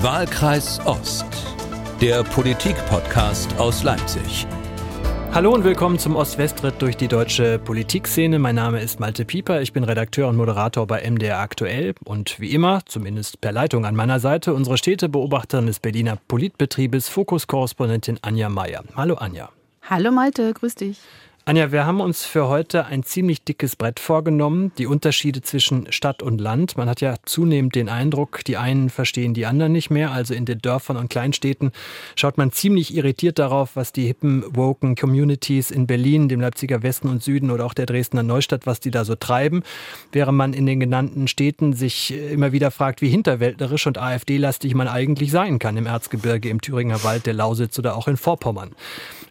Wahlkreis Ost, der Politik-Podcast aus Leipzig. Hallo und willkommen zum Ost-West-Ritt durch die deutsche Politikszene. Mein Name ist Malte Pieper, ich bin Redakteur und Moderator bei MDR Aktuell und wie immer, zumindest per Leitung an meiner Seite, unsere Städtebeobachterin des Berliner Politbetriebes, Fokus-Korrespondentin Anja Meier. Hallo Anja. Hallo Malte, grüß dich. Anja, wir haben uns für heute ein ziemlich dickes Brett vorgenommen, die Unterschiede zwischen Stadt und Land. Man hat ja zunehmend den Eindruck, die einen verstehen die anderen nicht mehr. Also in den Dörfern und Kleinstädten schaut man ziemlich irritiert darauf, was die hippen, woken Communities in Berlin, dem Leipziger Westen und Süden oder auch der Dresdner Neustadt, was die da so treiben. Während man in den genannten Städten sich immer wieder fragt, wie hinterwäldlerisch und AfD-lastig man eigentlich sein kann im Erzgebirge, im Thüringer Wald, der Lausitz oder auch in Vorpommern.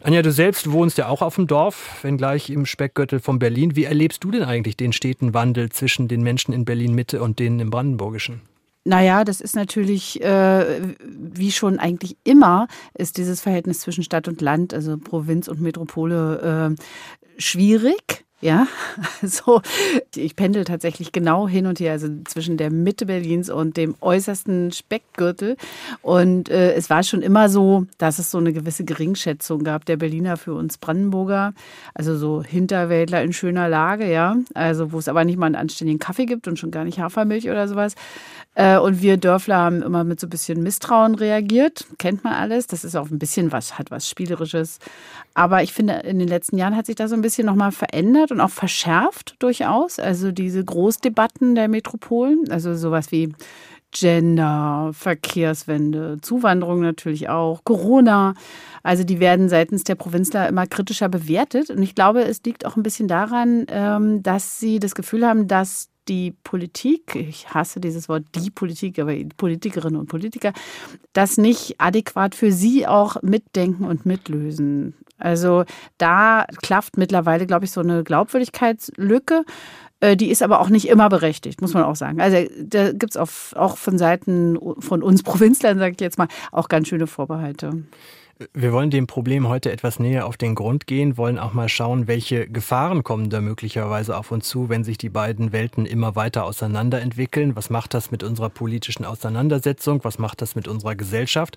Anja, du selbst wohnst ja auch auf dem Dorf, wenn gleich im Speckgürtel von Berlin. Wie erlebst du denn eigentlich den steten Wandel zwischen den Menschen in Berlin-Mitte und denen im Brandenburgischen? Naja, das ist natürlich, äh, wie schon eigentlich immer, ist dieses Verhältnis zwischen Stadt und Land, also Provinz und Metropole, äh, schwierig. Ja, so ich pendel tatsächlich genau hin und her, also zwischen der Mitte Berlins und dem äußersten Speckgürtel. Und äh, es war schon immer so, dass es so eine gewisse Geringschätzung gab der Berliner für uns Brandenburger, also so Hinterwäldler in schöner Lage, ja, also wo es aber nicht mal einen anständigen Kaffee gibt und schon gar nicht Hafermilch oder sowas. Äh, und wir Dörfler haben immer mit so ein bisschen Misstrauen reagiert, kennt man alles. Das ist auch ein bisschen was, hat was Spielerisches. Aber ich finde, in den letzten Jahren hat sich das so ein bisschen nochmal verändert verändert und auch verschärft durchaus. Also diese Großdebatten der Metropolen, also sowas wie Gender, Verkehrswende, Zuwanderung natürlich auch, Corona. Also die werden seitens der Provinzler immer kritischer bewertet. Und ich glaube, es liegt auch ein bisschen daran, ähm, dass sie das Gefühl haben, dass die Politik, ich hasse dieses Wort die Politik, aber Politikerinnen und Politiker, das nicht adäquat für sie auch mitdenken und mitlösen. Also da klafft mittlerweile, glaube ich, so eine Glaubwürdigkeitslücke. Äh, die ist aber auch nicht immer berechtigt, muss man auch sagen. Also da gibt es auch von Seiten von uns Provinzlern, sage ich jetzt mal, auch ganz schöne Vorbehalte. Wir wollen dem Problem heute etwas näher auf den Grund gehen, wollen auch mal schauen, welche Gefahren kommen da möglicherweise auf uns zu, wenn sich die beiden Welten immer weiter auseinanderentwickeln. Was macht das mit unserer politischen Auseinandersetzung? Was macht das mit unserer Gesellschaft?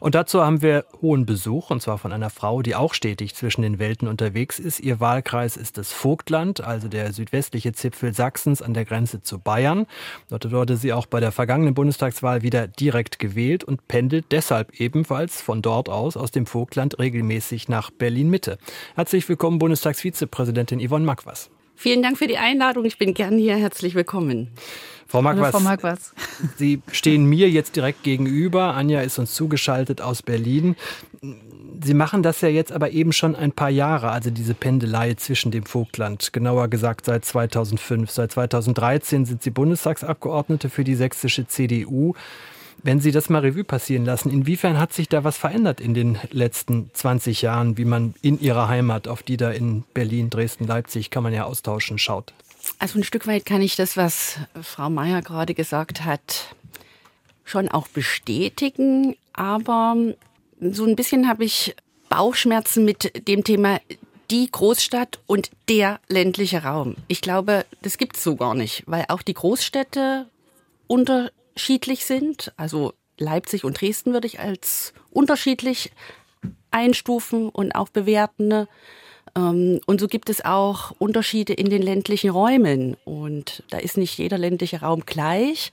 Und dazu haben wir hohen Besuch, und zwar von einer Frau, die auch stetig zwischen den Welten unterwegs ist. Ihr Wahlkreis ist das Vogtland, also der südwestliche Zipfel Sachsens an der Grenze zu Bayern. Dort wurde sie auch bei der vergangenen Bundestagswahl wieder direkt gewählt und pendelt deshalb ebenfalls von dort aus, aus dem Vogtland, regelmäßig nach Berlin-Mitte. Herzlich willkommen, Bundestagsvizepräsidentin Yvonne Makwas. Vielen Dank für die Einladung. Ich bin gern hier. Herzlich willkommen. Frau Magwas, Frau Magwas. Sie stehen mir jetzt direkt gegenüber. Anja ist uns zugeschaltet aus Berlin. Sie machen das ja jetzt aber eben schon ein paar Jahre, also diese Pendelei zwischen dem Vogtland. Genauer gesagt seit 2005. Seit 2013 sind Sie Bundestagsabgeordnete für die sächsische CDU. Wenn Sie das mal Revue passieren lassen, inwiefern hat sich da was verändert in den letzten 20 Jahren, wie man in Ihrer Heimat, auf die da in Berlin, Dresden, Leipzig, kann man ja austauschen, schaut? Also ein Stück weit kann ich das, was Frau Mayer gerade gesagt hat, schon auch bestätigen. Aber so ein bisschen habe ich Bauchschmerzen mit dem Thema die Großstadt und der ländliche Raum. Ich glaube, das gibt es so gar nicht, weil auch die Großstädte unterschiedlich sind. Also Leipzig und Dresden würde ich als unterschiedlich einstufen und auch bewerten. Ähm, und so gibt es auch Unterschiede in den ländlichen Räumen. Und da ist nicht jeder ländliche Raum gleich.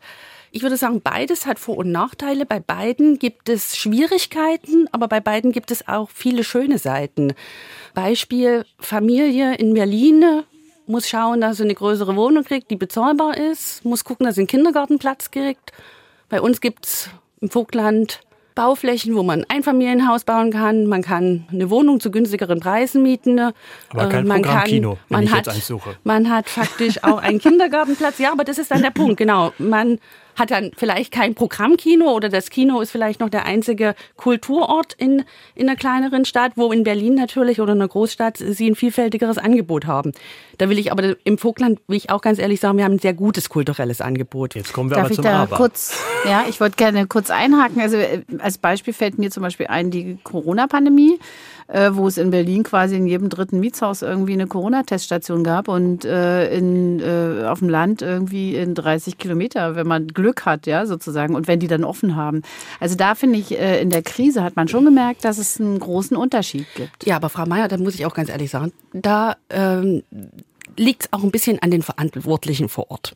Ich würde sagen, beides hat Vor- und Nachteile. Bei beiden gibt es Schwierigkeiten, aber bei beiden gibt es auch viele schöne Seiten. Beispiel Familie in Berlin muss schauen, dass sie eine größere Wohnung kriegt, die bezahlbar ist, muss gucken, dass sie einen Kindergartenplatz kriegt. Bei uns gibt es im Vogtland Bauflächen, wo man ein Einfamilienhaus bauen kann. Man kann eine Wohnung zu günstigeren Preisen mieten. Aber kein äh, man Programmkino, wenn man ich hat, jetzt eins suche. Man hat faktisch auch einen Kindergartenplatz. Ja, aber das ist dann der Punkt, genau. Man hat dann vielleicht kein Programmkino oder das Kino ist vielleicht noch der einzige Kulturort in, in einer kleineren Stadt, wo in Berlin natürlich oder in einer Großstadt sie ein vielfältigeres Angebot haben. Da will ich aber im Vogtland, will ich auch ganz ehrlich sagen, wir haben ein sehr gutes kulturelles Angebot. Jetzt kommen wir Darf aber zum ich da Aber. kurz, ja, ich wollte gerne kurz einhaken. Also äh, als Beispiel fällt mir zum Beispiel ein die Corona-Pandemie wo es in Berlin quasi in jedem dritten Mietshaus irgendwie eine Corona-Teststation gab und äh, in, äh, auf dem Land irgendwie in 30 Kilometer, wenn man Glück hat, ja, sozusagen, und wenn die dann offen haben. Also da finde ich, äh, in der Krise hat man schon gemerkt, dass es einen großen Unterschied gibt. Ja, aber Frau Meier, da muss ich auch ganz ehrlich sagen, da ähm, liegt es auch ein bisschen an den Verantwortlichen vor Ort.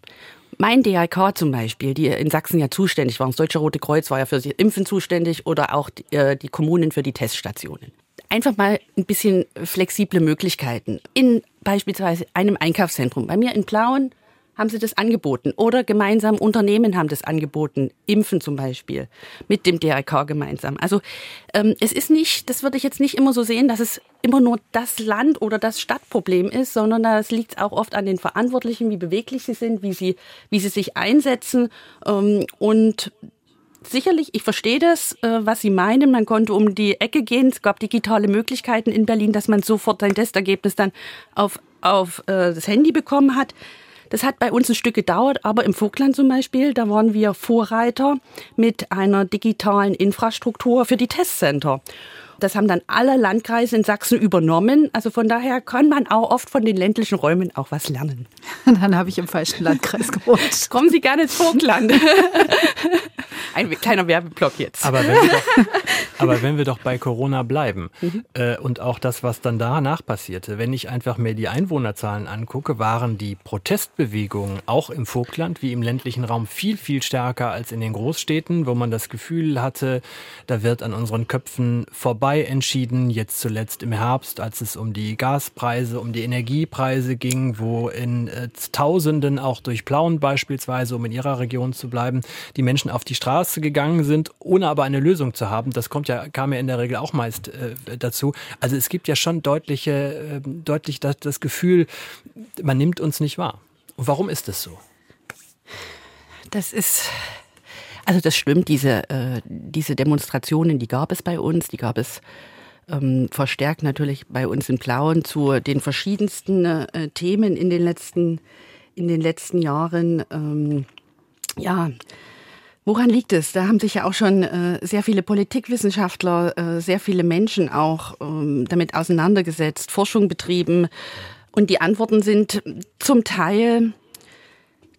Mein DRK zum Beispiel, die in Sachsen ja zuständig waren, das Deutsche Rote Kreuz war ja für die Impfen zuständig oder auch die, äh, die Kommunen für die Teststationen. Einfach mal ein bisschen flexible Möglichkeiten. In beispielsweise einem Einkaufszentrum. Bei mir in Plauen haben sie das angeboten. Oder gemeinsam Unternehmen haben das angeboten. Impfen zum Beispiel. Mit dem DRK gemeinsam. Also ähm, es ist nicht, das würde ich jetzt nicht immer so sehen, dass es immer nur das Land oder das Stadtproblem ist, sondern das liegt auch oft an den Verantwortlichen, wie beweglich sie sind, wie sie, wie sie sich einsetzen. Ähm, und sicherlich, ich verstehe das, äh, was Sie meinen. Man konnte um die Ecke gehen. Es gab digitale Möglichkeiten in Berlin, dass man sofort sein Testergebnis dann auf, auf äh, das Handy bekommen hat. Das hat bei uns ein Stück gedauert, aber im Vogtland zum Beispiel, da waren wir Vorreiter mit einer digitalen Infrastruktur für die Testcenter. Das haben dann alle Landkreise in Sachsen übernommen. Also von daher kann man auch oft von den ländlichen Räumen auch was lernen. Dann habe ich im falschen Landkreis gewohnt. Kommen Sie gerne ins Vogtland. Ein kleiner Werbeblock jetzt. Aber wenn wir doch, aber wenn wir doch bei Corona bleiben mhm. äh, und auch das, was dann danach passierte, wenn ich einfach mir die Einwohnerzahlen angucke, waren die Protestbewegungen auch im Vogtland wie im ländlichen Raum viel, viel stärker als in den Großstädten, wo man das Gefühl hatte, da wird an unseren Köpfen vorbei entschieden. Jetzt zuletzt im Herbst, als es um die Gaspreise, um die Energiepreise ging, wo in äh, Tausenden auch durch Plauen beispielsweise, um in ihrer Region zu bleiben, die Menschen auf die Straße Straße gegangen sind, ohne aber eine Lösung zu haben. Das kommt ja, kam ja in der Regel auch meist äh, dazu. Also es gibt ja schon deutliche, äh, deutlich das, das Gefühl, man nimmt uns nicht wahr. Und warum ist das so? Das ist, also das stimmt, diese, äh, diese Demonstrationen, die gab es bei uns, die gab es ähm, verstärkt natürlich bei uns in Plauen zu den verschiedensten äh, Themen in den letzten, in den letzten Jahren. Ähm, ja, Woran liegt es? Da haben sich ja auch schon äh, sehr viele Politikwissenschaftler, äh, sehr viele Menschen auch ähm, damit auseinandergesetzt, Forschung betrieben. Und die Antworten sind zum Teil,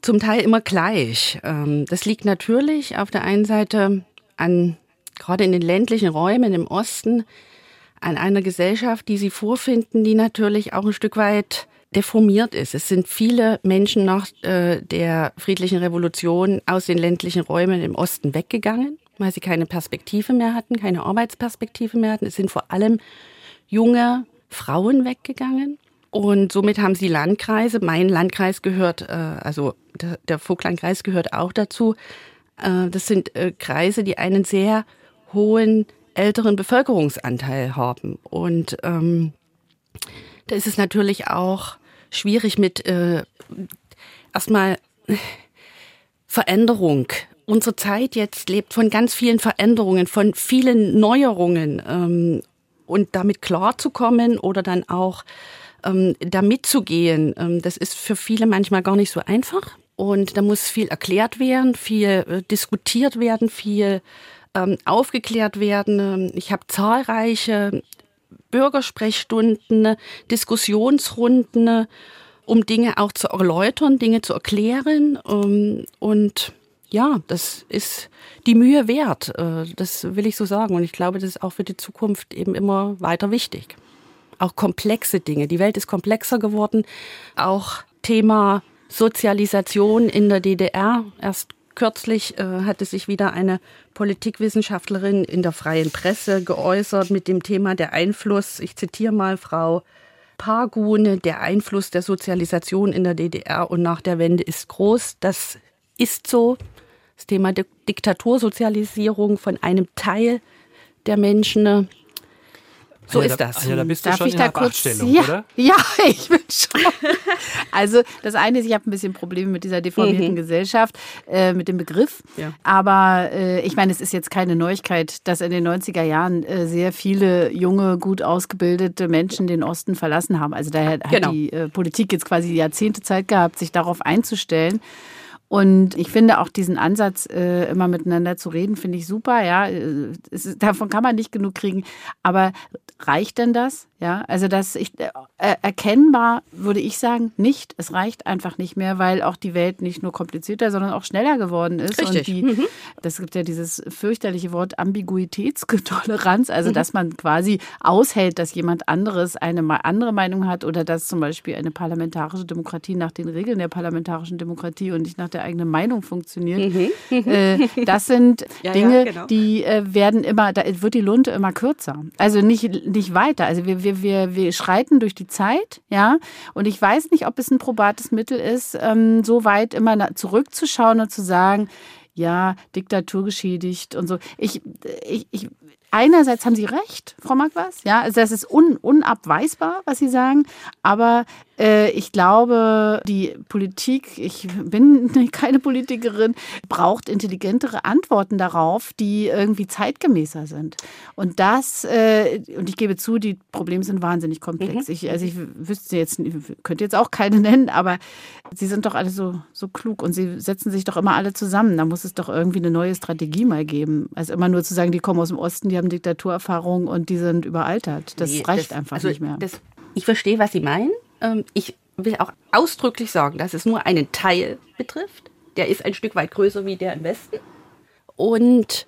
zum Teil immer gleich. Ähm, das liegt natürlich auf der einen Seite an, gerade in den ländlichen Räumen im Osten, an einer Gesellschaft, die sie vorfinden, die natürlich auch ein Stück weit deformiert ist. Es sind viele Menschen nach äh, der friedlichen Revolution aus den ländlichen Räumen im Osten weggegangen, weil sie keine Perspektive mehr hatten, keine Arbeitsperspektive mehr hatten. Es sind vor allem junge Frauen weggegangen. Und somit haben sie Landkreise. Mein Landkreis gehört, äh, also der, der Vogtlandkreis gehört auch dazu. Äh, das sind äh, Kreise, die einen sehr hohen älteren Bevölkerungsanteil haben. Und ähm, da ist es natürlich auch schwierig mit äh, erstmal Veränderung. Unsere Zeit jetzt lebt von ganz vielen Veränderungen, von vielen Neuerungen. Ähm, und damit klarzukommen oder dann auch ähm, da mitzugehen, ähm, das ist für viele manchmal gar nicht so einfach. Und da muss viel erklärt werden, viel äh, diskutiert werden, viel ähm, aufgeklärt werden. Ich habe zahlreiche Bürgersprechstunden, Diskussionsrunden, um Dinge auch zu erläutern, Dinge zu erklären. Ähm, und ja, das ist die Mühe wert. Äh, das will ich so sagen. Und ich glaube, das ist auch für die Zukunft eben immer weiter wichtig. Auch komplexe Dinge. Die Welt ist komplexer geworden. Auch Thema Sozialisation in der DDR. Erst Kürzlich äh, hatte sich wieder eine Politikwissenschaftlerin in der freien Presse geäußert mit dem Thema der Einfluss, ich zitiere mal Frau Pargune, der Einfluss der Sozialisation in der DDR und nach der Wende ist groß. Das ist so. Das Thema Diktatursozialisierung von einem Teil der Menschen so Anja, ist das. Anja, da bist du Darf schon ich in da der kurz? Ja, oder? ja, ich bin schon. Also das eine ist, ich habe ein bisschen Probleme mit dieser deformierten Mhm. Gesellschaft, äh, mit dem Begriff. Ja. Aber äh, ich meine, es ist jetzt keine Neuigkeit, dass in den 90er Jahren äh, sehr viele junge, gut ausgebildete Menschen den Osten verlassen haben. Also daher hat Genau. die äh, Politik jetzt quasi Jahrzehnte Zeit gehabt, sich darauf einzustellen. Und ich finde auch diesen Ansatz, äh, immer miteinander zu reden, finde ich super. Ja, Äh, ist, davon kann man nicht genug kriegen. Aber reicht denn das? Ja, also das ich, äh, erkennbar würde ich sagen, nicht. Es reicht einfach nicht mehr, weil auch die Welt nicht nur komplizierter, sondern auch schneller geworden ist. Richtig. Und die, mhm. das gibt ja dieses fürchterliche Wort Ambiguitätstoleranz, also mhm. dass man quasi aushält, dass jemand anderes eine andere Meinung hat oder dass zum Beispiel eine parlamentarische Demokratie nach den Regeln der parlamentarischen Demokratie und nicht nach der eigenen Meinung funktioniert. Mhm. Äh, das sind ja, Dinge, ja, genau. die äh, werden immer, da wird die Lunte immer kürzer. Also nicht, nicht weiter. Also wir wir, wir, wir schreiten durch die Zeit, ja. Und ich weiß nicht, ob es ein probates Mittel ist, ähm, so weit immer zurückzuschauen und zu sagen, ja, Diktatur geschädigt und so. Ich, ich, ich, einerseits haben Sie recht, Frau Magwas, ja, also das ist un, unabweisbar, was Sie sagen, aber äh, ich glaube, die Politik, ich bin keine Politikerin, braucht intelligentere Antworten darauf, die irgendwie zeitgemäßer sind. Und das, äh, und ich gebe zu, die Probleme sind wahnsinnig komplex. Mhm. Ich, also ich wüsste jetzt, könnte jetzt auch keine nennen, aber sie sind doch alle so, so klug und sie setzen sich doch immer alle zusammen. Da muss es doch irgendwie eine neue Strategie mal geben. Also immer nur zu sagen, die kommen aus dem Osten, die haben Diktaturerfahrung und die sind überaltert. Das nee, reicht das, einfach also nicht mehr. Das, ich verstehe, was Sie meinen. Ähm, ich will auch ausdrücklich sagen, dass es nur einen Teil betrifft. Der ist ein Stück weit größer wie der im Westen. Und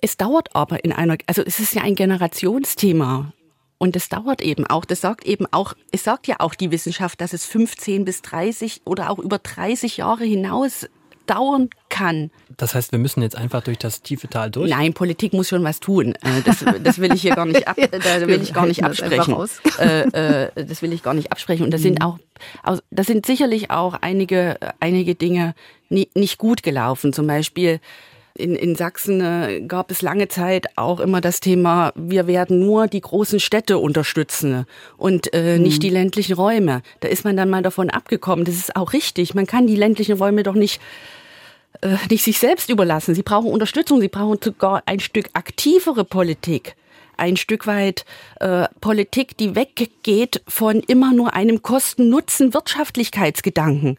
es dauert aber in einer, also es ist ja ein Generationsthema. Und es dauert eben auch, das sagt eben auch, es sagt ja auch die Wissenschaft, dass es 15 bis 30 oder auch über 30 Jahre hinaus dauern kann. Das heißt, wir müssen jetzt einfach durch das tiefe Tal durch? Nein, Politik muss schon was tun. Äh, das, das will ich hier gar nicht ab, da will ich gar nicht absprechen. Äh, äh, das will ich gar nicht absprechen. Und das sind mhm. auch, das sind sicherlich auch einige, einige Dinge nicht gut gelaufen. Zum Beispiel, in, in Sachsen äh, gab es lange Zeit auch immer das Thema, wir werden nur die großen Städte unterstützen und äh, mhm. nicht die ländlichen Räume. Da ist man dann mal davon abgekommen. Das ist auch richtig. Man kann die ländlichen Räume doch nicht äh, nicht sich selbst überlassen. Sie brauchen Unterstützung. Sie brauchen sogar ein Stück aktivere Politik ein Stück weit äh, Politik, die weggeht von immer nur einem Kosten-Nutzen-Wirtschaftlichkeitsgedanken.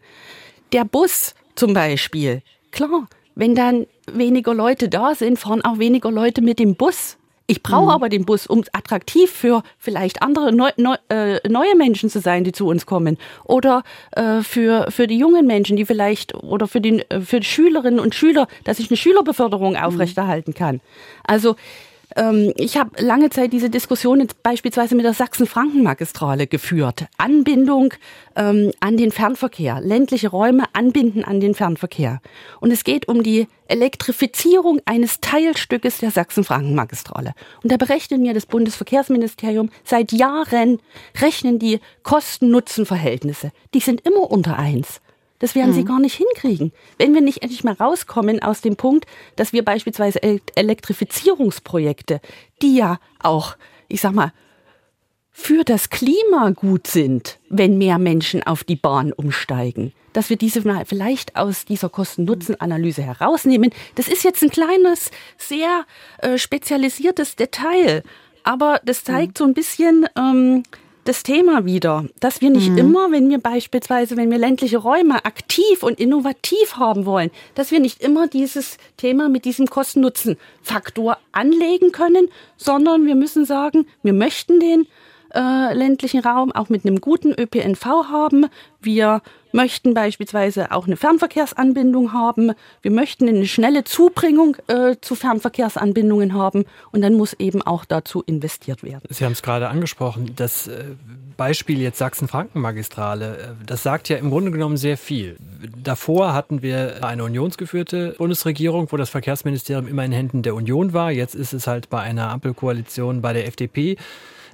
Der Bus zum Beispiel, klar, wenn dann weniger Leute da sind, fahren auch weniger Leute mit dem Bus. Ich brauche mhm. aber den Bus, um attraktiv für vielleicht andere neu, neu, äh, neue Menschen zu sein, die zu uns kommen. Oder äh, für, für die jungen Menschen, die vielleicht, oder für, den, äh, für die Schülerinnen und Schüler, dass ich eine Schülerbeförderung mhm. aufrechterhalten kann. Also ähm, ich habe lange Zeit diese Diskussion jetzt beispielsweise mit der Sachsen-Franken-Magistrale geführt. Anbindung ähm, an den Fernverkehr, ländliche Räume anbinden an den Fernverkehr. Und es geht um die Elektrifizierung eines Teilstückes der Sachsen-Franken-Magistrale. Und da berechnet mir das Bundesverkehrsministerium seit Jahren, rechnen die Kosten-Nutzen-Verhältnisse. Die sind immer unter eins. Das werden mhm. sie gar nicht hinkriegen. Wenn wir nicht endlich mal rauskommen aus dem Punkt, dass wir beispielsweise Elektrifizierungsprojekte, die ja auch, ich sag mal, für das Klima gut sind, wenn mehr Menschen auf die Bahn umsteigen, dass wir diese mal vielleicht aus dieser Kosten-Nutzen-Analyse herausnehmen. Das ist jetzt ein kleines, sehr äh, spezialisiertes Detail, aber das zeigt mhm. so ein bisschen, ähm, das Thema wieder, dass wir nicht mhm. immer, wenn wir beispielsweise, wenn wir ländliche Räume aktiv und innovativ haben wollen, dass wir nicht immer dieses Thema mit diesem Kosten-Nutzen-Faktor anlegen können, sondern wir müssen sagen, wir möchten den äh, ländlichen Raum auch mit einem guten ÖPNV haben. Wir möchten beispielsweise auch eine Fernverkehrsanbindung haben. Wir möchten eine schnelle Zubringung äh, zu Fernverkehrsanbindungen haben. Und dann muss eben auch dazu investiert werden. Sie haben es gerade angesprochen. Das äh, Beispiel jetzt Sachsen-Franken-Magistrale, äh, das sagt ja im Grunde genommen sehr viel. Davor hatten wir eine unionsgeführte Bundesregierung, wo das Verkehrsministerium immer in Händen der Union war. Jetzt ist es halt bei einer Ampelkoalition bei der FDP.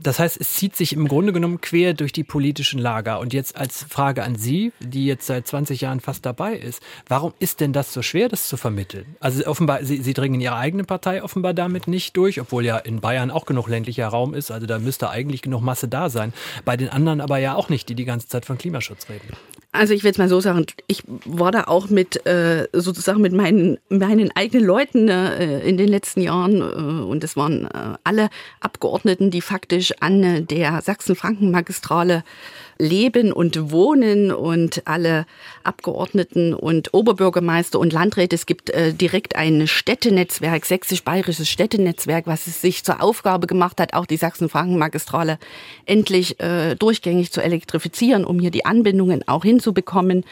Das heißt, es zieht sich im Grunde genommen quer durch die politischen Lager. Und jetzt als Frage an Sie, die jetzt seit 20 Jahren fast dabei ist, warum ist denn das so schwer, das zu vermitteln? Also offenbar, Sie, Sie dringen Ihre eigene Partei offenbar damit nicht durch, obwohl ja in Bayern auch genug ländlicher Raum ist. Also da müsste eigentlich genug Masse da sein. Bei den anderen aber ja auch nicht, die die ganze Zeit von Klimaschutz reden. Also ich will es mal so sagen, ich war da auch mit äh, sozusagen mit meinen, meinen eigenen Leuten äh, in den letzten Jahren äh, und es waren äh, alle Abgeordneten, die faktisch an der Sachsen-Franken-Magistrale leben und wohnen und alle Abgeordneten und Oberbürgermeister und Landräte. Es gibt äh, direkt ein Städtenetzwerk, sächsisch-bayerisches Städtenetzwerk, was es sich zur Aufgabe gemacht hat, auch die Sachsen-Franken-Magistrale endlich äh, durchgängig zu elektrifizieren, um hier die Anbindungen auch hinzubekommen.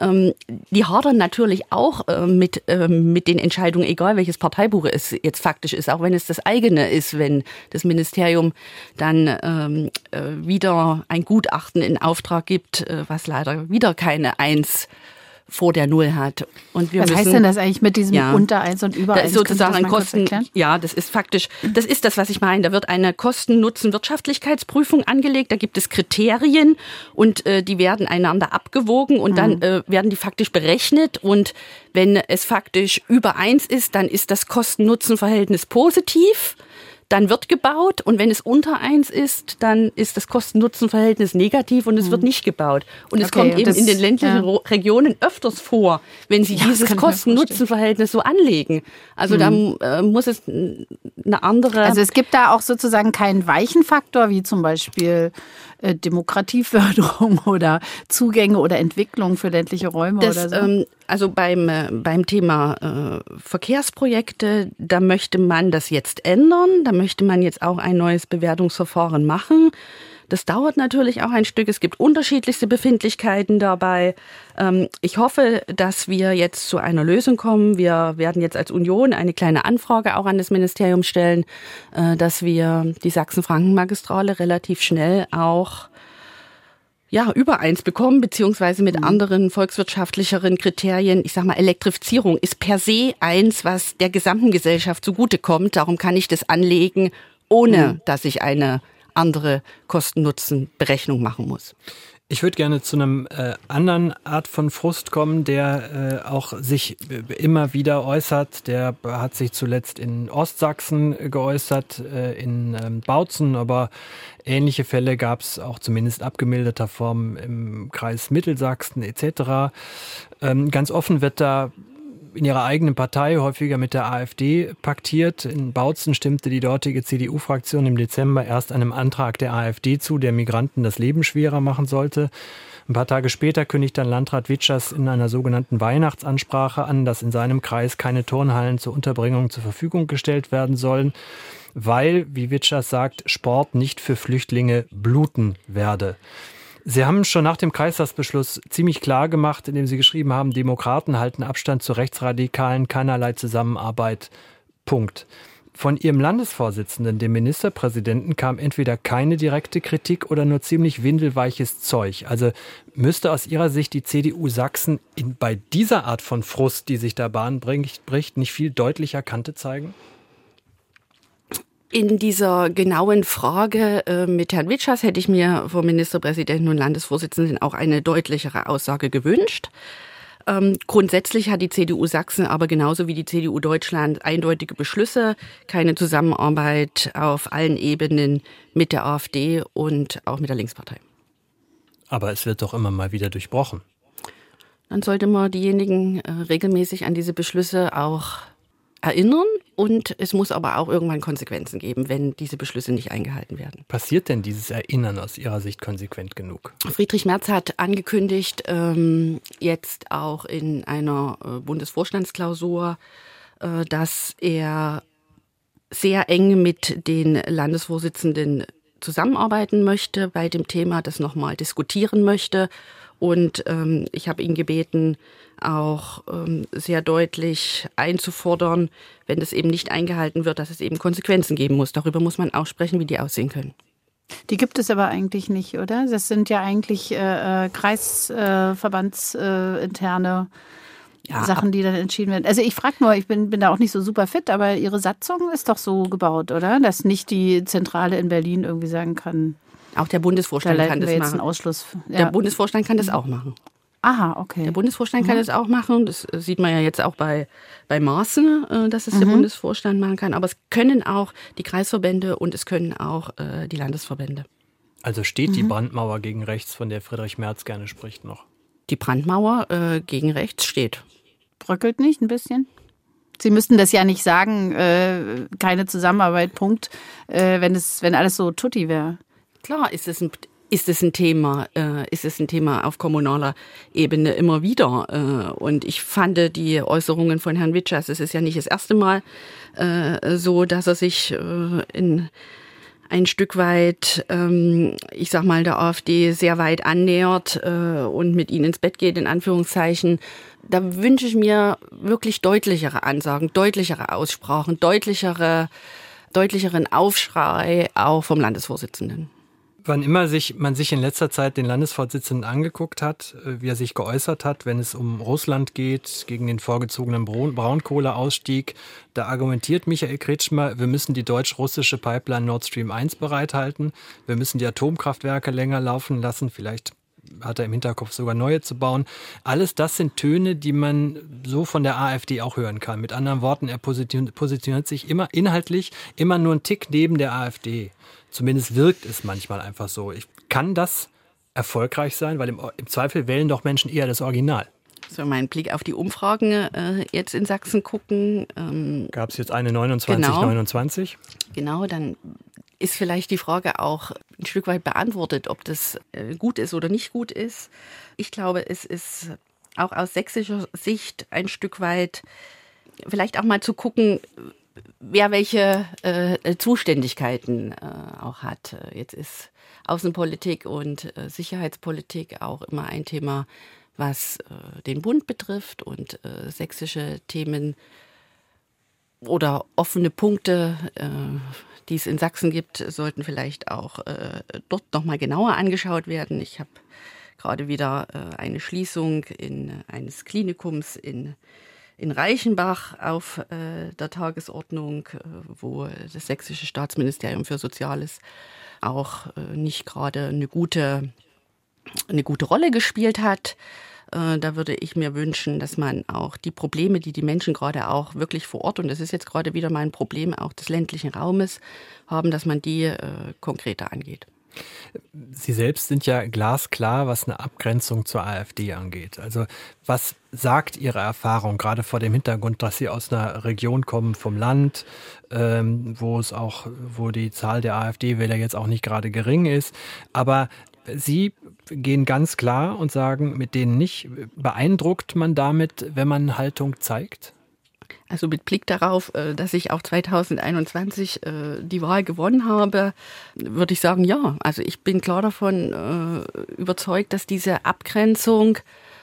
Ähm, die hadern natürlich auch äh, mit, äh, mit den Entscheidungen, egal welches Parteibuch es jetzt faktisch ist, auch wenn es das eigene ist, wenn das Ministerium dann ähm, äh, wieder ein Gutachten in Auftrag gibt, äh, was leider wieder keine Eins vor der Null hat. Und wir Was müssen, heißt denn das eigentlich mit diesem ja, unter eins und über eins? Sozusagen ein Kosten. Ja, das ist faktisch. Das ist das, was ich meine. Da wird eine Kosten-Nutzen-Wirtschaftlichkeitsprüfung angelegt. Da gibt es Kriterien und äh, die werden einander abgewogen und mhm. dann äh, werden die faktisch berechnet. Und wenn es faktisch über eins ist, dann ist das Kosten-Nutzen-Verhältnis positiv dann wird gebaut und wenn es unter eins ist, dann ist das Kosten-Nutzen-Verhältnis negativ und es wird hm. nicht gebaut. Und es kommt eben das, in den ländlichen ja. Regionen öfters vor, wenn sie ja, dieses Kosten-Nutzen-Verhältnis so anlegen. Also mhm. da äh, muss es eine andere. Also es gibt da auch sozusagen keinen weichen Faktor, wie zum Beispiel äh, Demokratieförderung oder Zugänge oder Entwicklung für ländliche Räume das, oder so? Ähm, also beim, äh, beim Thema äh, Verkehrsprojekte, da möchte man das jetzt ändern. Da möchte man jetzt auch ein neues Bewertungsverfahren machen. Das dauert natürlich auch ein Stück. Es gibt unterschiedlichste Befindlichkeiten dabei. Ähm, ich hoffe, dass wir jetzt zu einer Lösung kommen. Wir werden jetzt als Union eine kleine Anfrage auch an das Ministerium stellen, äh, dass wir die Sachsen-Franken-Magistrale relativ schnell auch ja, über eins bekommen, beziehungsweise mit mhm. anderen volkswirtschaftlicheren Kriterien. Ich sag mal, Elektrifizierung ist per se eins, was der gesamten Gesellschaft zugutekommt. Darum kann ich das anlegen, ohne mhm. dass ich eine andere Kosten-Nutzen-Berechnung machen muss. Ich würde gerne zu einem äh, anderen Art von Frust kommen, der äh, auch sich äh, immer wieder äußert. Der hat sich zuletzt in Ostsachsen geäußert, äh, in ähm, Bautzen, aber ähnliche Fälle gab es auch zumindest abgemilderter Form im Kreis Mittelsachsen etc. Ähm, ganz offen wird da in ihrer eigenen Partei häufiger mit der AfD paktiert. In Bautzen stimmte die dortige CDU-Fraktion im Dezember erst einem Antrag der AfD zu, der Migranten das Leben schwerer machen sollte. Ein paar Tage später kündigt dann Landrat Witschers in einer sogenannten Weihnachtsansprache an, dass in seinem Kreis keine Turnhallen zur Unterbringung zur Verfügung gestellt werden sollen, weil, wie Witschers sagt, Sport nicht für Flüchtlinge bluten werde. Sie haben schon nach dem Kreistagsbeschluss ziemlich klar gemacht, indem Sie geschrieben haben, Demokraten halten Abstand zu Rechtsradikalen, keinerlei Zusammenarbeit. Punkt. Von Ihrem Landesvorsitzenden, dem Ministerpräsidenten, kam entweder keine direkte Kritik oder nur ziemlich windelweiches Zeug. Also müsste aus Ihrer Sicht die CDU Sachsen in, bei dieser Art von Frust, die sich da Bahn bricht, nicht viel deutlicher Kante zeigen? In dieser genauen Frage äh, mit Herrn Witschers hätte ich mir vom Ministerpräsidenten und Landesvorsitzenden auch eine deutlichere Aussage gewünscht. Ähm, grundsätzlich hat die CDU Sachsen aber genauso wie die CDU Deutschland eindeutige Beschlüsse, keine Zusammenarbeit auf allen Ebenen mit der AfD und auch mit der Linkspartei. Aber es wird doch immer mal wieder durchbrochen. Dann sollte man diejenigen äh, regelmäßig an diese Beschlüsse auch erinnern und es muss aber auch irgendwann Konsequenzen geben, wenn diese Beschlüsse nicht eingehalten werden. Passiert denn dieses Erinnern aus Ihrer Sicht konsequent genug? Friedrich Merz hat angekündigt, ähm, jetzt auch in einer äh, Bundesvorstandsklausur, äh, dass er sehr eng mit den Landesvorsitzenden zusammenarbeiten möchte bei dem Thema, das nochmal diskutieren möchte. Und ähm, ich habe ihn gebeten, auch ähm, sehr deutlich einzufordern, wenn das eben nicht eingehalten wird, dass es eben Konsequenzen geben muss. Darüber muss man auch sprechen, wie die aussehen können. Die gibt es aber eigentlich nicht, oder? Das sind ja eigentlich äh, äh kreisverbandsinterne äh, ja. Sachen, die dann entschieden werden. Also ich frage nur, ich bin, bin da auch nicht so super fit, aber Ihre Satzung ist doch so gebaut, oder? Dass nicht die Zentrale in Berlin irgendwie sagen kann. Auch der Bundesvorstand da kann das machen. Ausschluss, ja. Der Bundesvorstand kann das auch machen. Aha, okay. Der Bundesvorstand mhm. kann das auch machen. Das sieht man ja jetzt auch bei, bei Maßen, äh, dass es mhm. der Bundesvorstand machen kann. Aber es können auch die Kreisverbände und es können auch äh, die Landesverbände. Also steht mhm. die Brandmauer gegen rechts, von der Friedrich Merz gerne spricht, noch? Die Brandmauer äh, gegen rechts steht. Bröckelt nicht ein bisschen? Sie müssten das ja nicht sagen, keine Zusammenarbeit, Punkt, wenn, es, wenn alles so tutti wäre. Klar ist es ein ist es ein Thema, äh, ist es ein Thema auf kommunaler Ebene immer wieder. Äh, und ich fand die Äußerungen von Herrn Witschers, es ist ja nicht das erste Mal äh, so, dass er sich äh, in ein Stück weit, ähm, ich sag mal, der AfD sehr weit annähert äh, und mit ihnen ins Bett geht, in Anführungszeichen. Da wünsche ich mir wirklich deutlichere Ansagen, deutlichere Aussprachen, deutlichere, deutlicheren Aufschrei auch vom Landesvorsitzenden. Wann immer sich, man sich in letzter Zeit den Landesvorsitzenden angeguckt hat, äh, wie er sich geäußert hat, wenn es um Russland geht, gegen den vorgezogenen Braunkohleausstieg, da argumentiert Michael Kretschmer, wir müssen die deutsch-russische Pipeline Nord Stream 1 bereithalten, wir müssen die Atomkraftwerke länger laufen lassen, vielleicht hat er im Hinterkopf sogar neue zu bauen. Alles das sind Töne, die man so von der AfD auch hören kann. Mit anderen Worten, er positioniert sich immer inhaltlich immer nur einen Tick neben der AfD. Zumindest wirkt es manchmal einfach so. Ich, kann das erfolgreich sein? Weil im, im Zweifel wählen doch Menschen eher das Original. So, mein Blick auf die Umfragen äh, jetzt in Sachsen gucken. Ähm, Gab es jetzt eine 29, genau, 29? Genau, dann ist vielleicht die Frage auch ein Stück weit beantwortet, ob das äh, gut ist oder nicht gut ist. Ich glaube, es ist auch aus sächsischer Sicht ein Stück weit vielleicht auch mal zu gucken, wer welche äh, Zuständigkeiten äh, auch hat. Jetzt ist Außenpolitik und äh, Sicherheitspolitik auch immer ein Thema, was äh, den Bund betrifft und äh, sächsische Themen oder offene Punkte, äh, die es in Sachsen gibt, sollten vielleicht auch dort nochmal genauer angeschaut werden. Ich habe gerade wieder eine Schließung in, eines Klinikums in in Reichenbach auf äh, der Tagesordnung, äh, wo das sächsische Staatsministerium für Soziales auch äh, nicht gerade eine gute, eine gute Rolle gespielt hat. Äh, da würde ich mir wünschen, dass man auch die Probleme, die die Menschen gerade auch wirklich vor Ort, und das ist jetzt gerade wieder mein Problem auch des ländlichen Raumes, haben, dass man die äh, konkreter angeht. Sie selbst sind ja glasklar, was eine Abgrenzung zur AfD angeht. Also was sagt Ihre Erfahrung, gerade vor dem Hintergrund, dass Sie aus einer Region kommen vom Land, ähm, wo es auch, wo die Zahl der AfD-Wähler jetzt auch nicht gerade gering ist. Aber Sie gehen ganz klar und sagen, mit denen nicht. Beeindruckt man damit, wenn man Haltung zeigt? Also mit Blick darauf, äh, dass ich auch 2021 äh, die Wahl gewonnen habe, würde ich sagen, ja. Also ich bin klar davon äh, überzeugt, dass diese Abgrenzung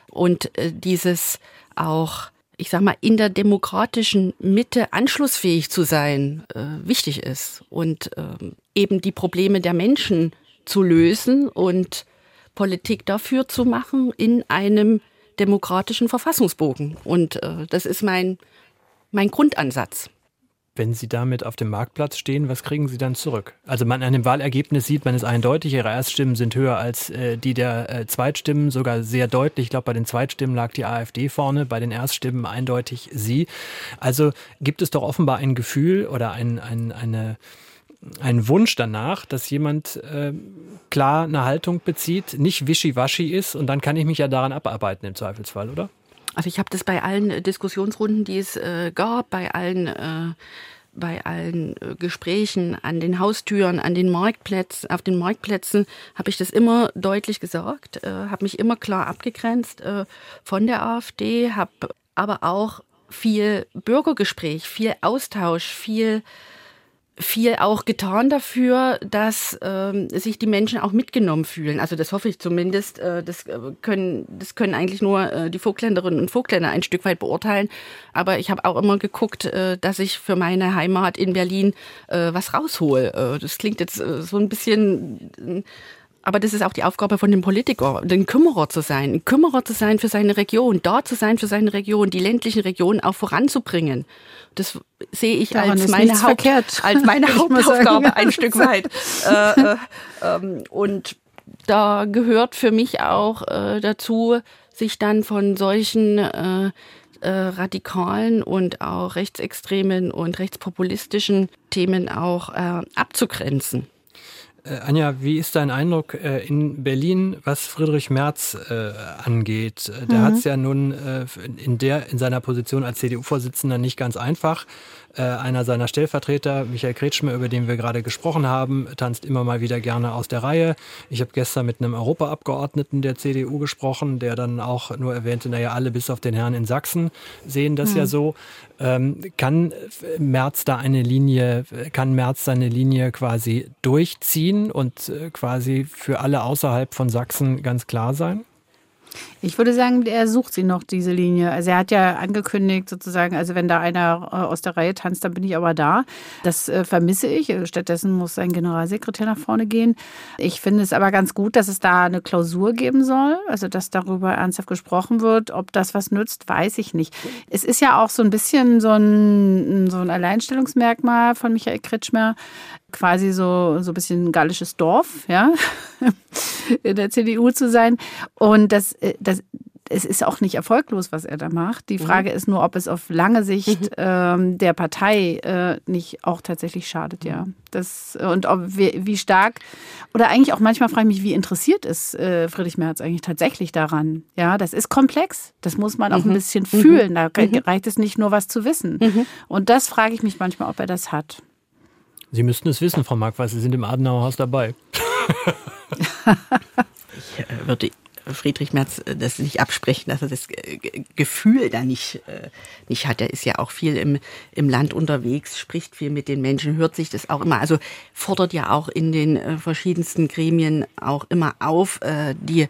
und dieses auch, ich sag mal, in der demokratischen Mitte anschlussfähig zu sein, wichtig ist. Und ähm, eben die Probleme der Menschen zu lösen und Politik dafür zu machen in einem demokratischen Verfassungsbogen. Und das ist mein mein Grundansatz. Wenn Sie damit auf dem Marktplatz stehen, was kriegen Sie dann zurück? Also man an dem Wahlergebnis sieht man es eindeutig, Ihre Erststimmen sind höher als äh, die der äh, Zweitstimmen, sogar sehr deutlich. Ich glaube, bei den Zweitstimmen lag die AfD vorne, bei den Erststimmen eindeutig Sie. Also gibt es doch offenbar ein Gefühl oder ein, ein, eine, einen Wunsch danach, dass jemand äh, klar eine Haltung bezieht, nicht wischiwaschi ist und dann kann ich mich ja daran abarbeiten im Zweifelsfall, oder? Also ich habe das bei allen äh, Diskussionsrunden, die es äh, gab, bei allen äh, bei allen äh, Gesprächen an den Haustüren, an den Marktplätzen, auf den Marktplätzen habe ich das immer deutlich gesagt, äh, habe mich immer klar abgegrenzt äh, von der AfD, habe aber auch viel Bürgergespräch, viel Austausch, viel viel auch getan dafür, dass ähm, sich die Menschen auch mitgenommen fühlen. Also das hoffe ich zumindest. Äh, das äh, können das können eigentlich nur äh, die Vogtländerinnen und Vogtländer ein Stück weit beurteilen. Aber ich habe auch immer geguckt, äh, dass ich für meine Heimat in Berlin äh, was raushol. Äh, das klingt jetzt äh, so ein bisschen aber das ist auch die Aufgabe von dem Politiker, ein Kümmerer zu sein, ein Kümmerer zu sein für seine Region, da zu sein für seine Region, die ländlichen Regionen auch voranzubringen. Das sehe ich als meine, Haupt, als meine Hauptaufgabe ein Stück weit. Äh, äh, ähm, und da gehört für mich auch äh, dazu, sich dann von solchen äh, äh, radikalen und auch rechtsextremen und rechtspopulistischen Themen auch äh, abzugrenzen. Äh, Anja, wie ist dein Eindruck äh, in Berlin, was Friedrich Merz äh, angeht? Der mhm. hat es ja nun äh, in, der, in seiner Position als CDU-Vorsitzender nicht ganz einfach. Äh, einer seiner Stellvertreter, Michael Kretschmer, über den wir gerade gesprochen haben, tanzt immer mal wieder gerne aus der Reihe. Ich habe gestern mit einem Europaabgeordneten der CDU gesprochen, der dann auch nur erwähnte, naja, alle bis auf den Herrn in Sachsen sehen das mhm. ja so. Ähm, kann Merz da eine Linie, kann Merz seine Linie quasi durchziehen und äh, quasi für alle außerhalb von Sachsen ganz klar sein? Ich würde sagen, er sucht sie noch, diese Linie. Also er hat ja angekündigt, sozusagen, also wenn da einer äh, aus der Reihe tanzt, dann bin ich aber da. Das äh, vermisse ich. Stattdessen muss sein Generalsekretär nach vorne gehen. Ich finde es aber ganz gut, dass es da eine Klausur geben soll, also dass darüber ernsthaft gesprochen wird. Ob das was nützt, weiß ich nicht. Es ist ja auch so ein bisschen so ein, so ein Alleinstellungsmerkmal von Michael Kretschmer, quasi so, so ein bisschen gallisches Dorf, ja, in der CDU zu sein. Und das, äh, das, es ist auch nicht erfolglos, was er da macht. Die mhm. Frage mhm. ist nur, ob es auf lange Sicht mhm. ähm, der Partei äh, nicht auch tatsächlich schadet, ja. Das, und ob wie, wie stark, oder eigentlich auch manchmal frage ich mich, wie interessiert ist äh, Friedrich Merz eigentlich tatsächlich daran? Ja, das ist komplex. Das muss man auch mhm. ein bisschen fühlen. Da mhm. reicht es nicht nur, was zu wissen. Mhm. Und das frage ich mich manchmal, ob er das hat. Sie müssten es wissen, Frau Mark, weil Sie sind im Adenauerhaus dabei. ich äh, würde Friedrich Merz äh, das nicht absprechen, dass er das Gefühl da nicht, äh, nicht hat. Er ist ja auch viel im, im Land unterwegs, spricht viel mit den Menschen, hört sich das auch immer, also fordert ja auch in den verschiedensten Gremien auch immer auf, die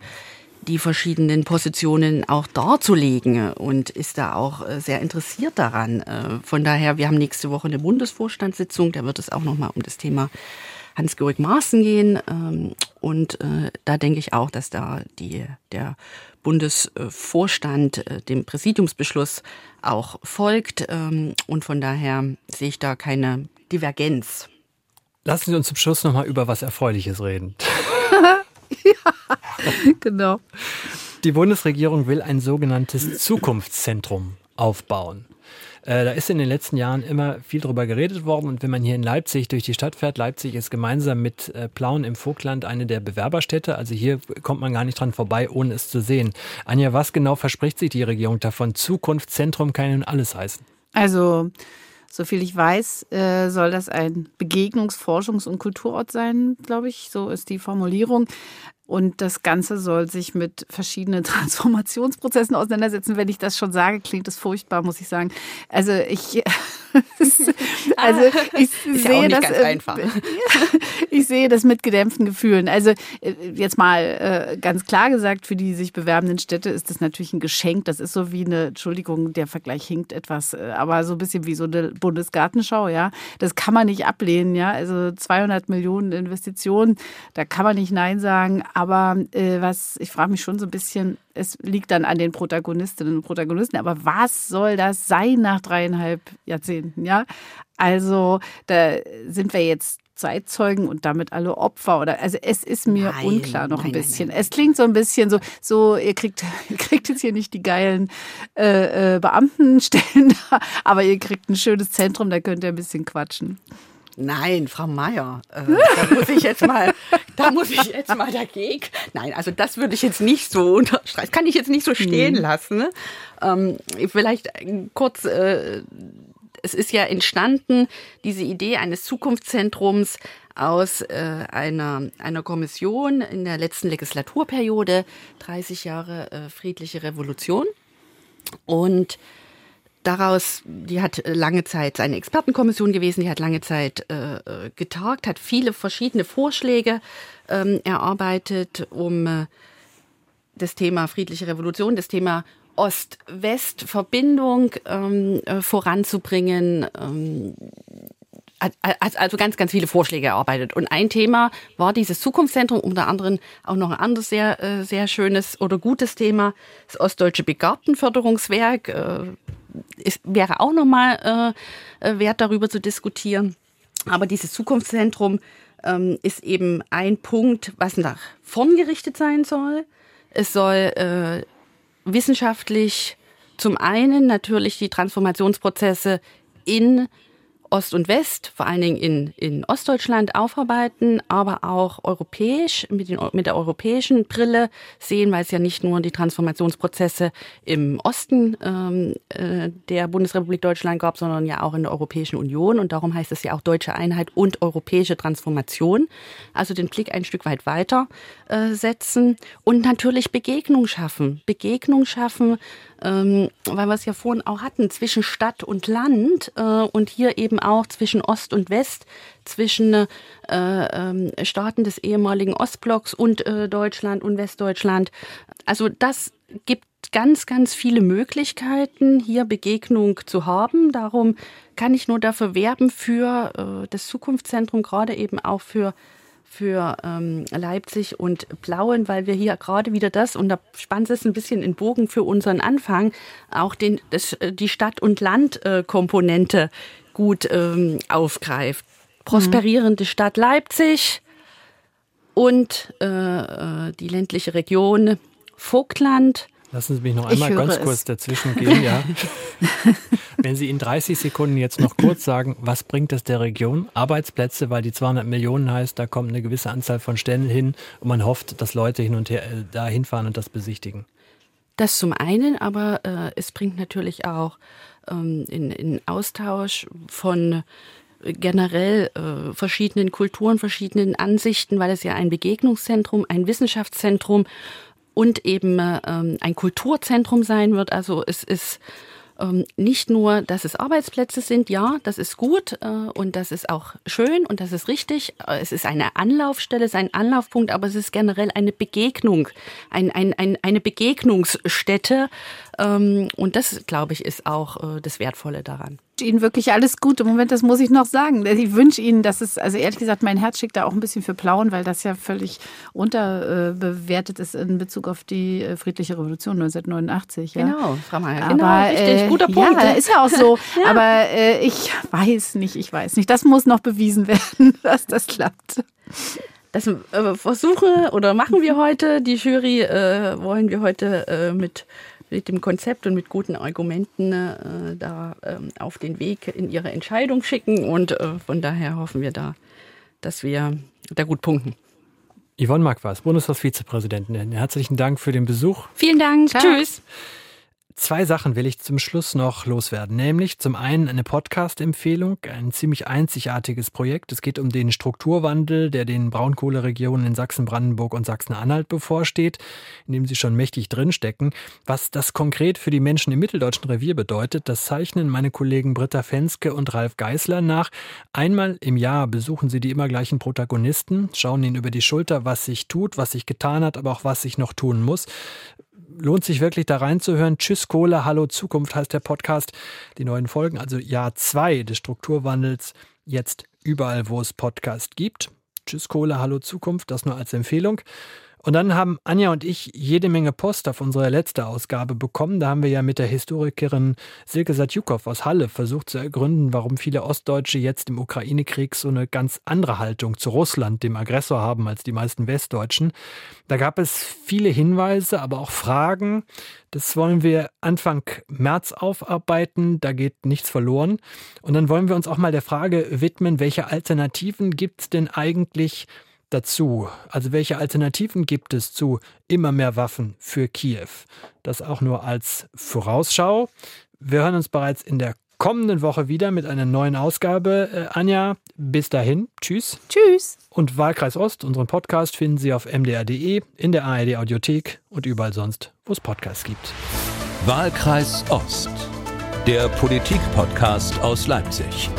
die verschiedenen Positionen auch darzulegen und ist da auch äh, sehr interessiert daran. Äh, von daher, wir haben nächste Woche eine Bundesvorstandssitzung, da wird es auch nochmal um das Thema Hans-Georg Maaßen gehen. Ähm, und äh, da denke ich auch, dass da die, der Bundesvorstand dem Präsidiumsbeschluss auch folgt. Ähm, und von daher sehe ich da keine Divergenz. Lassen Sie uns zum Schluss nochmal über was Erfreuliches reden. ja, genau. Die Bundesregierung will ein sogenanntes Zukunftszentrum aufbauen. Äh, da ist in den letzten Jahren immer viel drüber geredet worden. Und wenn man hier in Leipzig durch die Stadt fährt, Leipzig ist gemeinsam mit äh, Plauen im Vogtland eine der Bewerberstädte. Also hier kommt man gar nicht dran vorbei, ohne es zu sehen. Anja, was genau verspricht sich die Regierung davon? Zukunftszentrum kann nun alles heißen. Also Soviel ich weiß, äh, soll das ein Begegnungs-, Forschungs- und Kulturort sein, glaube ich. So ist die Formulierung. Und das Ganze soll sich mit verschiedenen Transformationsprozessen auseinandersetzen. Wenn ich das schon sage, klingt das furchtbar, muss ich sagen. Also ich also ich ist sehe ja das einfach. ich sehe das mit gedämpften Gefühlen. Also äh, jetzt mal äh, ganz klar gesagt, für die sich bewerbenden Städte ist das natürlich ein Geschenk. Das ist so wie eine, Entschuldigung, der Vergleich hinkt etwas, äh, aber so ein bisschen wie so eine Bundesgartenschau, ja. Das kann man nicht ablehnen, ja. Also 200 Millionen Investitionen, da kann man nicht Nein sagen. Aber was, ich frage mich schon so ein bisschen, es liegt dann an den Protagonistinnen und Protagonisten. Aber was soll das sein nach dreieinhalb Jahrzehnten? Ja, also da sind wir jetzt Zeitzeugen und damit alle Opfer oder also es ist mir nein, unklar noch ein bisschen. Nein, nein, es klingt so ein bisschen so so ihr kriegt ihr kriegt jetzt hier nicht die geilen äh, äh, Beamtenstellen, aber ihr kriegt ein schönes Zentrum, da könnt ihr ein bisschen quatschen. Nein, Frau Meier, äh, da muss ich jetzt mal, da muss ich jetzt mal dagegen. Nein, also das würde ich jetzt nicht so unterstreichen, kann ich jetzt nicht so stehen mhm. lassen. Ne? Ähm, vielleicht kurz, äh, es ist ja entstanden, diese Idee eines Zukunftszentrums aus äh, einer, einer Kommission in der letzten Legislaturperiode, 30 Jahre äh, friedliche Revolution. Und daraus, die hat äh, lange Zeit eine Expertenkommission gewesen, die hat lange Zeit äh, äh, getagt, hat viele verschiedene Vorschläge ähm, erarbeitet, um äh, das Thema friedliche Revolution, das Thema Ost-West-Verbindung ähm, äh, voranzubringen. Ähm, also ganz, ganz viele Vorschläge erarbeitet. Und ein Thema war dieses Zukunftszentrum, unter anderem auch noch ein anderes sehr, äh, sehr schönes oder gutes Thema, das Ostdeutsche Begabtenförderungswerk. Es wäre auch nochmal äh, wert, darüber zu diskutieren. Aber dieses Zukunftszentrum ähm, ist eben ein Punkt, was nach vorn gerichtet sein soll. Es soll äh, wissenschaftlich zum einen natürlich die Transformationsprozesse in Ost und West, vor allen Dingen in, in Ostdeutschland aufarbeiten, aber auch europäisch, mit, den, mit der europäischen Brille sehen, weil es ja nicht nur die Transformationsprozesse im Osten ähm, äh, der Bundesrepublik Deutschland gab, sondern ja auch in der Europäischen Union. Und darum heißt es ja auch deutsche Einheit und europäische Transformation. Also den Blick ein Stück weit weiter äh, setzen und natürlich Begegnung schaffen. Begegnung schaffen, ähm, weil wir es ja vorhin auch hatten, zwischen Stadt und Land äh, und hier eben auch zwischen Ost und West, zwischen äh, ähm, Staaten des ehemaligen Ostblocks und äh, Deutschland und Westdeutschland. Also das gibt ganz, ganz viele Möglichkeiten, hier Begegnung zu haben. Darum kann ich nur dafür werben für äh, das Zukunftszentrum, gerade eben auch für für ähm, Leipzig und Plauen, weil wir hier gerade wieder das, und da spannt es ein bisschen in Bogen für unseren Anfang, auch den, das, äh, die Stadt- und Land-Komponente äh, gut ähm, aufgreift. Prosperierende mhm. Stadt Leipzig und äh, äh die ländliche Region Vogtland Lassen Sie mich noch einmal ganz kurz es. dazwischen gehen. Ja. Wenn Sie in 30 Sekunden jetzt noch kurz sagen, was bringt es der Region? Arbeitsplätze, weil die 200 Millionen heißt, da kommt eine gewisse Anzahl von Stellen hin und man hofft, dass Leute hin und her äh, da hinfahren und das besichtigen. Das zum einen, aber äh, es bringt natürlich auch ähm, in, in Austausch von äh, generell äh, verschiedenen Kulturen, verschiedenen Ansichten, weil es ja ein Begegnungszentrum, ein Wissenschaftszentrum und eben ähm, ein Kulturzentrum sein wird. Also es ist ähm, nicht nur, dass es Arbeitsplätze sind, ja, das ist gut äh, und das ist auch schön und das ist richtig. Äh, es ist eine Anlaufstelle, es ist ein Anlaufpunkt, aber es ist generell eine Begegnung, ein, ein, ein, eine Begegnungsstätte. Ähm, und das, glaube ich, ist auch äh, das Wertvolle daran. Ihnen wirklich alles Gute. Moment, das muss ich noch sagen. Ich wünsche Ihnen, dass es, also ehrlich gesagt, mein Herz schickt da auch ein bisschen für Plauen, weil das ja völlig unterbewertet ist in Bezug auf die äh, friedliche Revolution 1989. Ja. Genau, Frau Mayer, genau, Aber, richtig, äh, guter Punkt. Ja, ist ja auch so. ja. Aber äh, ich weiß nicht, ich weiß nicht. Das muss noch bewiesen werden, dass das klappt. Das äh, versuche oder machen wir heute. Die Jury äh, wollen wir heute äh, mit mit dem Konzept und mit guten Argumenten äh, da äh, auf den Weg in ihre Entscheidung schicken. Und äh, von daher hoffen wir da, dass wir da gut punkten. Yvonne Marquardt, Bundestagsvizepräsidentin. Herzlichen Dank für den Besuch. Vielen Dank. Ciao. Tschüss. Zwei Sachen will ich zum Schluss noch loswerden, nämlich zum einen eine Podcast-Empfehlung, ein ziemlich einzigartiges Projekt. Es geht um den Strukturwandel, der den Braunkohleregionen in Sachsen, Brandenburg und Sachsen-Anhalt bevorsteht, in dem sie schon mächtig drinstecken. Was das konkret für die Menschen im mitteldeutschen Revier bedeutet, das zeichnen meine Kollegen Britta Fenske und Ralf Geißler nach. Einmal im Jahr besuchen sie die immer gleichen Protagonisten, schauen ihnen über die Schulter, was sich tut, was sich getan hat, aber auch was sich noch tun muss lohnt sich wirklich da reinzuhören. Tschüss Cola, Hallo Zukunft heißt der Podcast. Die neuen Folgen, also Jahr zwei des Strukturwandels, jetzt überall, wo es Podcast gibt. Tschüss Cola, Hallo Zukunft, das nur als Empfehlung. Und dann haben Anja und ich jede Menge Post auf unsere letzte Ausgabe bekommen. Da haben wir ja mit der Historikerin Silke Satjukow aus Halle versucht zu ergründen, warum viele Ostdeutsche jetzt im Ukraine-Krieg so eine ganz andere Haltung zu Russland, dem Aggressor, haben als die meisten Westdeutschen. Da gab es viele Hinweise, aber auch Fragen. Das wollen wir Anfang März aufarbeiten. Da geht nichts verloren. Und dann wollen wir uns auch mal der Frage widmen, welche Alternativen gibt es denn eigentlich dazu? Also welche Alternativen gibt es zu immer mehr Waffen für Kiew? Das auch nur als Vorausschau. Wir hören uns bereits in der kommenden Woche wieder mit einer neuen Ausgabe. Äh, Anja, bis dahin. Tschüss. Tschüss. Und Wahlkreis Ost, unseren Podcast, finden Sie auf mdr.de, in der ARD Audiothek und überall sonst, wo es Podcasts gibt. Wahlkreis Ost, der Politik-Podcast aus Leipzig.